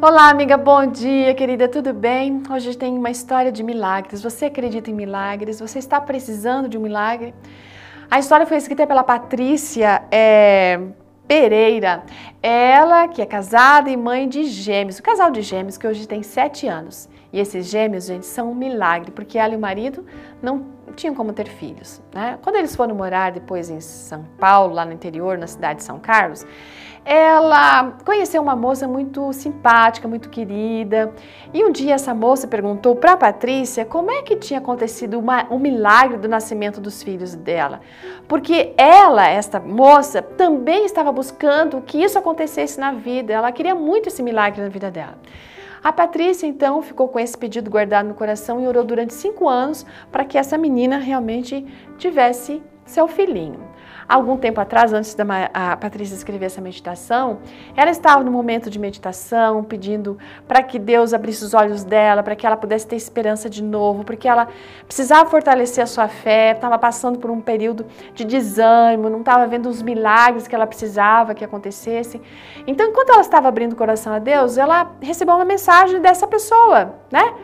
Olá, amiga, bom dia, querida, tudo bem? Hoje tem uma história de milagres. Você acredita em milagres? Você está precisando de um milagre? A história foi escrita pela Patrícia é, Pereira. Ela que é casada e mãe de gêmeos, um casal de gêmeos que hoje tem sete anos. E esses gêmeos, gente, são um milagre, porque ela e o marido não tinham como ter filhos. Né? Quando eles foram morar depois em São Paulo, lá no interior, na cidade de São Carlos, ela conheceu uma moça muito simpática, muito querida. E um dia essa moça perguntou para Patrícia como é que tinha acontecido uma, um milagre do nascimento dos filhos dela. Porque ela, esta moça, também estava buscando que isso acontecesse na vida. Ela queria muito esse milagre na vida dela. A Patrícia, então, ficou com esse pedido guardado no coração e orou durante cinco anos para que essa menina realmente tivesse seu filhinho. Algum tempo atrás, antes da a Patrícia escrever essa meditação, ela estava no momento de meditação, pedindo para que Deus abrisse os olhos dela, para que ela pudesse ter esperança de novo, porque ela precisava fortalecer a sua fé, estava passando por um período de desânimo, não estava vendo os milagres que ela precisava que acontecessem. Então, enquanto ela estava abrindo o coração a Deus, ela recebeu uma mensagem dessa pessoa, né?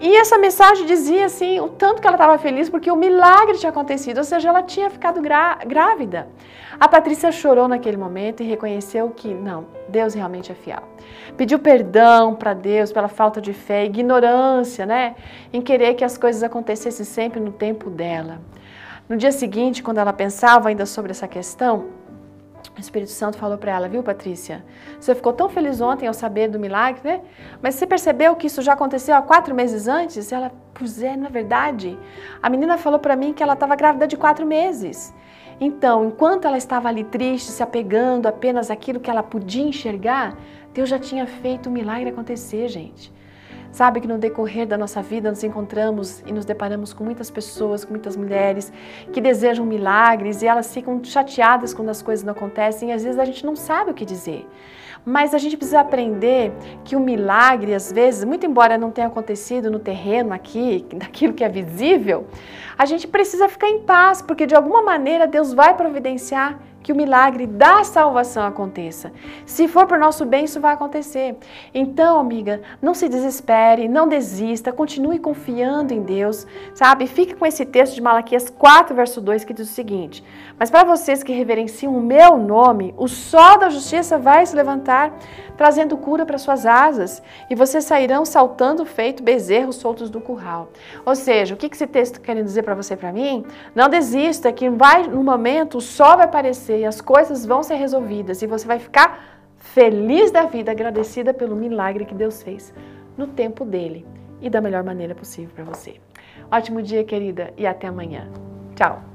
E essa mensagem dizia assim, o tanto que ela estava feliz porque o milagre tinha acontecido, ou seja, ela tinha ficado grávida. A Patrícia chorou naquele momento e reconheceu que não, Deus realmente é fiel. Pediu perdão para Deus pela falta de fé, ignorância, né, em querer que as coisas acontecessem sempre no tempo dela. No dia seguinte, quando ela pensava ainda sobre essa questão, o Espírito Santo falou para ela, viu, Patrícia? Você ficou tão feliz ontem ao saber do milagre, né? Mas você percebeu que isso já aconteceu há quatro meses antes? Ela, pois é, não é verdade. A menina falou para mim que ela estava grávida de quatro meses. Então, enquanto ela estava ali triste, se apegando apenas àquilo que ela podia enxergar, Deus já tinha feito o milagre acontecer, gente. Sabe que no decorrer da nossa vida nos encontramos e nos deparamos com muitas pessoas, com muitas mulheres que desejam milagres e elas ficam chateadas quando as coisas não acontecem e às vezes a gente não sabe o que dizer. Mas a gente precisa aprender que o milagre, às vezes, muito embora não tenha acontecido no terreno aqui, daquilo que é visível, a gente precisa ficar em paz, porque de alguma maneira Deus vai providenciar que o milagre da salvação aconteça. Se for para o nosso bem, isso vai acontecer. Então, amiga, não se desespere, não desista, continue confiando em Deus, sabe? Fique com esse texto de Malaquias 4, verso 2, que diz o seguinte: Mas para vocês que reverenciam o meu nome, o sol da justiça vai se levantar, trazendo cura para suas asas, e vocês sairão saltando feito bezerros soltos do curral. Ou seja, o que esse texto querendo dizer para você e para mim? Não desista, que vai, no momento o sol vai aparecer e as coisas vão ser resolvidas e você vai ficar feliz da vida, agradecida pelo milagre que Deus fez no tempo dele e da melhor maneira possível para você. Ótimo dia, querida, e até amanhã. Tchau!